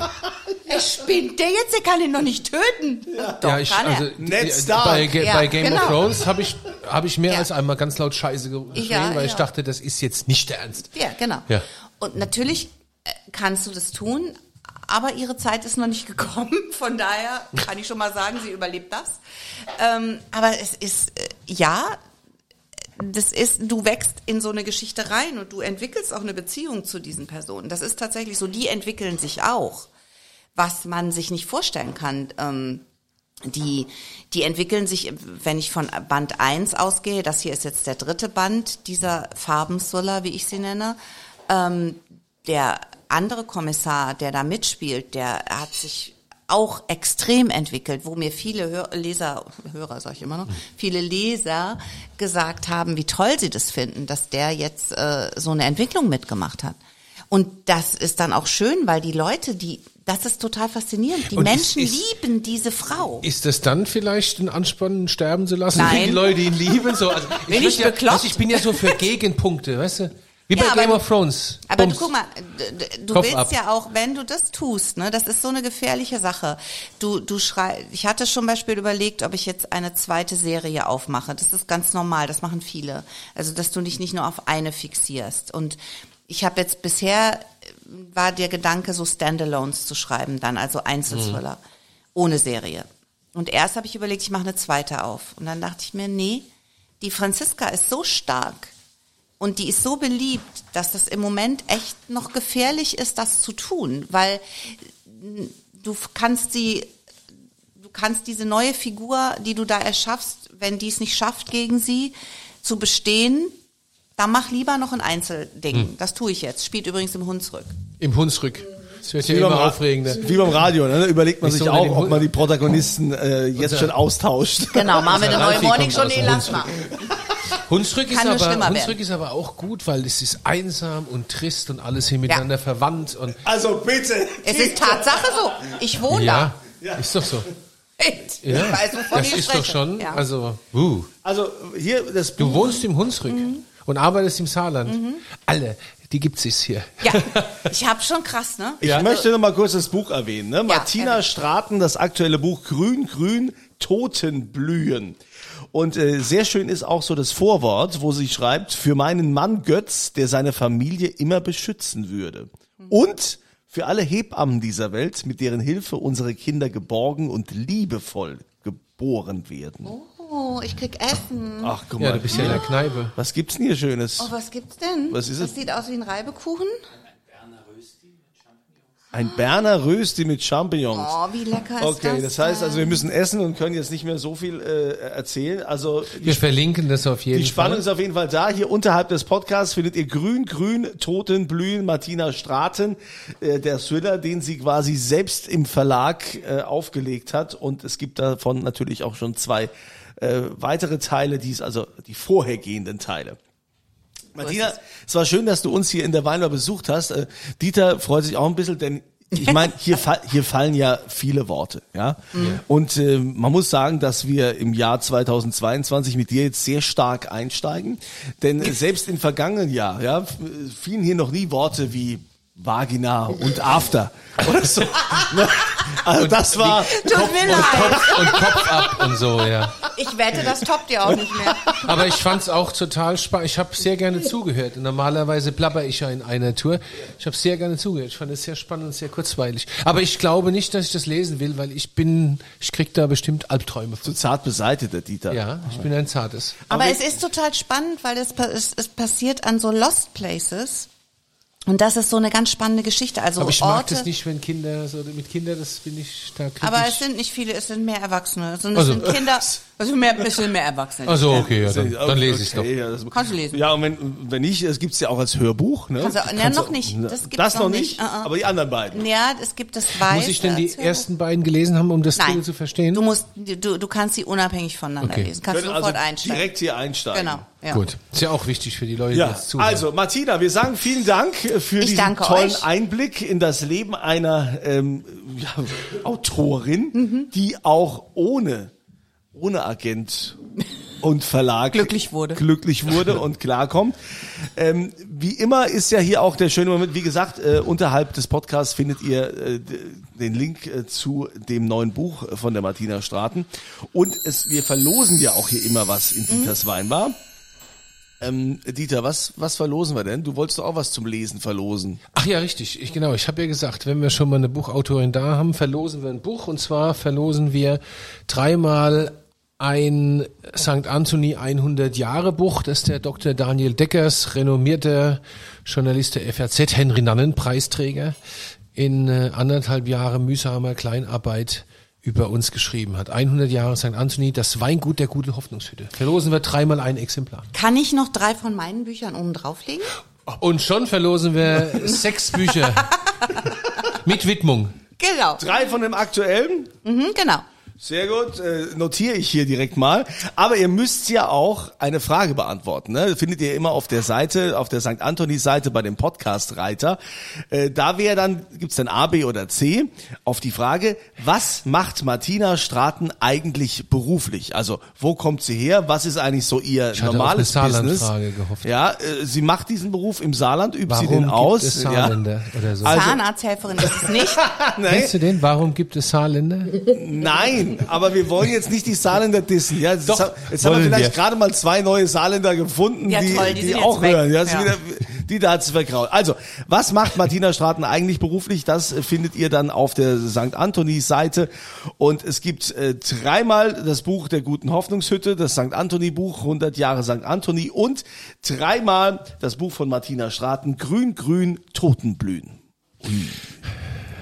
er spinnt der jetzt, der kann ihn noch nicht töten. Doch, ja, ich, kann er. also Stark. bei, bei Game genau. of Thrones habe ich habe ich mehr Ja. als einmal ganz laut Scheiße ge- geschrien, Ja, weil ich dachte, das ist jetzt nicht der Ernst. Ja, genau. Ja. Und natürlich äh, kannst du das tun, aber ihre Zeit ist noch nicht gekommen. Von daher kann ich schon mal sagen, sie überlebt das. Ähm, aber es ist, äh, ja, das ist, du wächst in so eine Geschichte rein und du entwickelst auch eine Beziehung zu diesen Personen. Das ist tatsächlich so, die entwickeln sich auch, was man sich nicht vorstellen kann. Ähm, die, die entwickeln sich, wenn ich von Band 1 ausgehe, das hier ist jetzt der dritte Band dieser Farbensuller, wie ich sie nenne, ähm, der andere Kommissar, der da mitspielt, der hat sich auch extrem entwickelt, wo mir viele Hör Leser, Hörer sag ich immer noch, viele Leser gesagt haben, wie toll sie das finden, dass der jetzt äh, so eine Entwicklung mitgemacht hat. Und das ist dann auch schön, weil die Leute, die, das ist total faszinierend. Die Und Menschen ist- lieben diese Frau. Ist das dann vielleicht ein Anspann, sterben zu lassen, Nein. wenn die Leute ihn lieben? So, also Bin würd ich ja, also ich bin ja so für Gegenpunkte, weißt du? Wie bei Ja, Game du- of Thrones. Aber du, guck mal, d- d- du Kopf willst ab. ja auch, wenn du das tust, ne, das ist so eine gefährliche Sache. Du, du schrei, ich hatte schon Beispiel überlegt, ob ich jetzt eine zweite Serie aufmache. Das ist ganz normal, das machen viele. Also, dass du dich nicht nur auf eine fixierst. Und ich habe jetzt bisher äh, war der Gedanke, so Standalones zu schreiben, dann also Einzelthriller, ohne Serie. Und erst habe ich überlegt, ich mache eine zweite auf. Und dann dachte ich mir, nee, die Franziska ist so stark und die ist so beliebt, dass das im Moment echt noch gefährlich ist, das zu tun, weil du kannst sie, du kannst diese neue Figur, die du da erschaffst, wenn die es nicht schafft, gegen sie zu bestehen, dann mach lieber noch ein Einzelding. Hm. Das tue ich jetzt. Spielt übrigens im Hunsrück. Im Hunsrück. Das wird ja Wie beim, immer aufregender. wie beim Radio, ne? überlegt man Ist sich so auch, ob man die Protagonisten äh, jetzt schon austauscht. Genau, machen wir eine neue Ralfi Morning kommt Show. aus Nee, lass Hunsrück. mal. Hunsrück ist, aber, Hunsrück ist aber auch gut, weil es ist einsam und trist und alles hier miteinander verwandt und Also bitte. Es ist Tatsache so. Ich wohne ja, da. ist doch so. Ich Ja, weiß, wovon das ich ist spreche. doch schon, Ja. also, uh. Also hier das Du Buch. wohnst im Hunsrück und arbeitest im Saarland. Alle, die gibt's es hier. Ja, ich habe schon krass, ne? Ich möchte noch mal kurz das Buch erwähnen. Ne? Martina erwähnen. Straten, das aktuelle Buch Grün, Grün, Totenblühen. Und äh, sehr schön ist auch so das Vorwort, wo sie schreibt, für meinen Mann Götz, der seine Familie immer beschützen würde. Und für alle Hebammen dieser Welt, mit deren Hilfe unsere Kinder geborgen und liebevoll geboren werden. Oh, ich krieg Essen. Ach, guck Ja, mal. du bist ja in der Kneipe. Was gibt's denn hier Schönes? Oh, was gibt's denn? Was ist das es? sieht aus wie ein Reibekuchen. Ein Berner Rösti mit Champignons. Oh, wie lecker ist Okay, das? das heißt also, wir müssen essen und können jetzt nicht mehr so viel äh, erzählen. Also Wir verlinken das auf jeden Die Spannung Fall. ist auf jeden Fall da. Hier unterhalb des Podcasts findet ihr Grün, Grün, Totenblühen, Martina Straten, äh, der Thriller, den sie quasi selbst im Verlag äh, aufgelegt hat. Und es gibt davon natürlich auch schon zwei äh, weitere Teile, die ist also die vorhergehenden Teile. Martina, es war schön, dass du uns hier in der Weinbar besucht hast. Äh, Dieter freut sich auch ein bisschen, denn ich meine, hier, fall, hier fallen ja viele Worte, ja. Und äh, man muss sagen, dass wir im Jahr 2022 mit dir jetzt sehr stark einsteigen, denn selbst im vergangenen Jahr, ja, fielen hier noch nie Worte wie Vagina und After oder so. Also das war Tut mir leid. Und Kopf ab und so, ja. Ich wette, das toppt ihr auch nicht mehr. Aber ich fand's auch total spannend. Ich habe sehr gerne zugehört. Normalerweise plapper ich ja in einer Tour. Ich habe sehr gerne zugehört. Ich fand es sehr spannend und sehr kurzweilig. Aber ich glaube nicht, dass ich das lesen will, weil ich bin, ich krieg da bestimmt Albträume zu von. zart beseitigt, der Dieter. Ja, ich bin ein zartes. Aber es ist total spannend, weil es, es, es passiert an so Lost Places. Und das ist so eine ganz spannende Geschichte. Also Aber ich mag Orte. das nicht, wenn Kinder, so mit Kindern, das bin ich da kritisch. Aber es sind nicht viele, es sind mehr Erwachsene. Es Also- es sind Kinder, also mehr, es sind mehr Erwachsene. Also okay, ja, dann, dann lese ich Okay, doch. ja, das- Kannst du lesen. Ja, und wenn, wenn nicht, es gibt's ja auch als Hörbuch. Ne? Kannst du- ne, Kannst noch du- nicht. Das gibt's das noch nicht. nicht, Uh -uh. aber die anderen beiden. Ja, es gibt das Weiße. Muss ich denn die ersten beiden gelesen haben, um das. Titel zu verstehen? Du musst, du, du kannst sie unabhängig voneinander Okay. lesen. Kannst du Können sofort also einsteigen. direkt hier einsteigen. Genau. Ja. Gut. Ist ja auch wichtig für die Leute, die Ja, jetzt zuhören. also Martina, wir sagen vielen Dank für Ich diesen tollen euch. Einblick in das Leben einer ähm, ja, Autorin, Mhm. die auch ohne ohne Agent und Verlag Glücklich wurde. glücklich wurde und klarkommt. Ähm, wie immer ist ja hier auch der schöne Moment. Wie gesagt, äh, unterhalb des Podcasts findet ihr äh, den Link äh, zu dem neuen Buch von der Martina Straten. Und es, wir verlosen ja auch hier immer was in Dieters Weinbar. Ähm, Dieter, was, was verlosen wir denn? Du wolltest doch auch was zum Lesen verlosen. Ach ja, richtig. Ich, genau, ich habe ja gesagt, wenn wir schon mal eine Buchautorin da haben, verlosen wir ein Buch. Und zwar verlosen wir dreimal ein St. Anthony 100 Jahre Buch, das der Dr. Daniel Deckers, renommierter Journalist der FAZ, Henry Nannen Preisträger, in äh, anderthalb Jahre mühsamer Kleinarbeit über uns geschrieben hat. 100 Jahre St. Anthony, das Weingut der guten Hoffnungshütte. Verlosen wir dreimal ein Exemplar. Kann ich noch drei von meinen Büchern oben drauflegen? Und schon verlosen wir sechs Bücher mit Widmung. Genau. Drei von dem aktuellen. Mhm, genau. Sehr gut, äh, notiere ich hier direkt mal. Aber ihr müsst ja auch eine Frage beantworten. Ne? Findet ihr immer auf der Seite, auf der St. Anthony-Seite bei dem Podcast-Reiter. Äh, da wäre dann, gibt's dann A, B oder C auf die Frage, was macht Martina Straten eigentlich beruflich? Also wo kommt sie her? Was ist eigentlich so ihr Ich hatte normales auf eine Business? Saarland-Frage gehofft. Ja, äh, sie macht diesen Beruf im Saarland, übt sie Warum den gibt aus. es ja. Saarländer oder so? Also- Zahnarzthelferin ist es nicht. Nee. Kennst du den? Warum gibt es Saarländer? Nein, aber wir wollen jetzt nicht die Saarländer dissen. Ja, jetzt Doch, haben- jetzt haben wir vielleicht wir. gerade mal zwei neue Saarländer gefunden, Ja, die, toll, die die, auch hören. Ja, ist Ja. Wieder, die da hat's vergraut. Also, was macht Martina Straten eigentlich beruflich? Das findet ihr dann auf der St. Anthony-Seite. Und es gibt äh, dreimal das Buch der guten Hoffnungshütte, das St. Anthony-Buch, 100 Jahre St. Anthony und dreimal das Buch von Martina Straten, Grün, Grün, Totenblühen.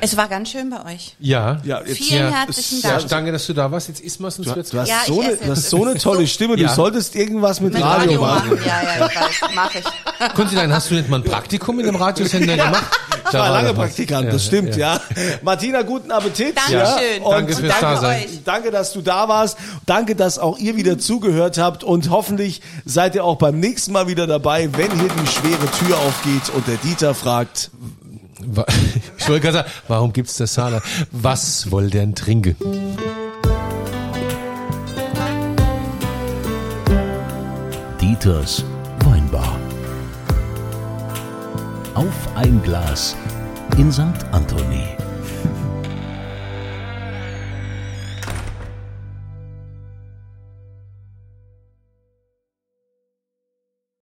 Es war ganz schön bei euch. Ja. Ja, jetzt- Vielen ja, herzlichen ist- Ja, Dank. danke, dass du da warst. Jetzt isst man sonst wird's Du hast, Ja, ich so, eine, du hast so eine tolle Stimme. Du Ja. solltest irgendwas mit, Mit Radio, Radio machen. machen. Ja, ja, ich weiß. Mach ich. Konstantin, hast du nicht mal ein Praktikum in einem Radiosender gemacht? Ich war lange Praktikant, das stimmt, ja. Martina, guten Appetit. Dankeschön. Und Danke fürs danke, Dasein. euch. danke, dass du da warst. Danke, dass auch ihr wieder zugehört habt. Und hoffentlich seid ihr auch beim nächsten Mal wieder dabei, wenn hier die schwere Tür aufgeht und der Dieter fragt, Ich wollte gerade sagen, warum gibt's das Saarland? Was wollt ihr denn trinken? Dieters Weinbar. Auf ein Glas in St. Anthony.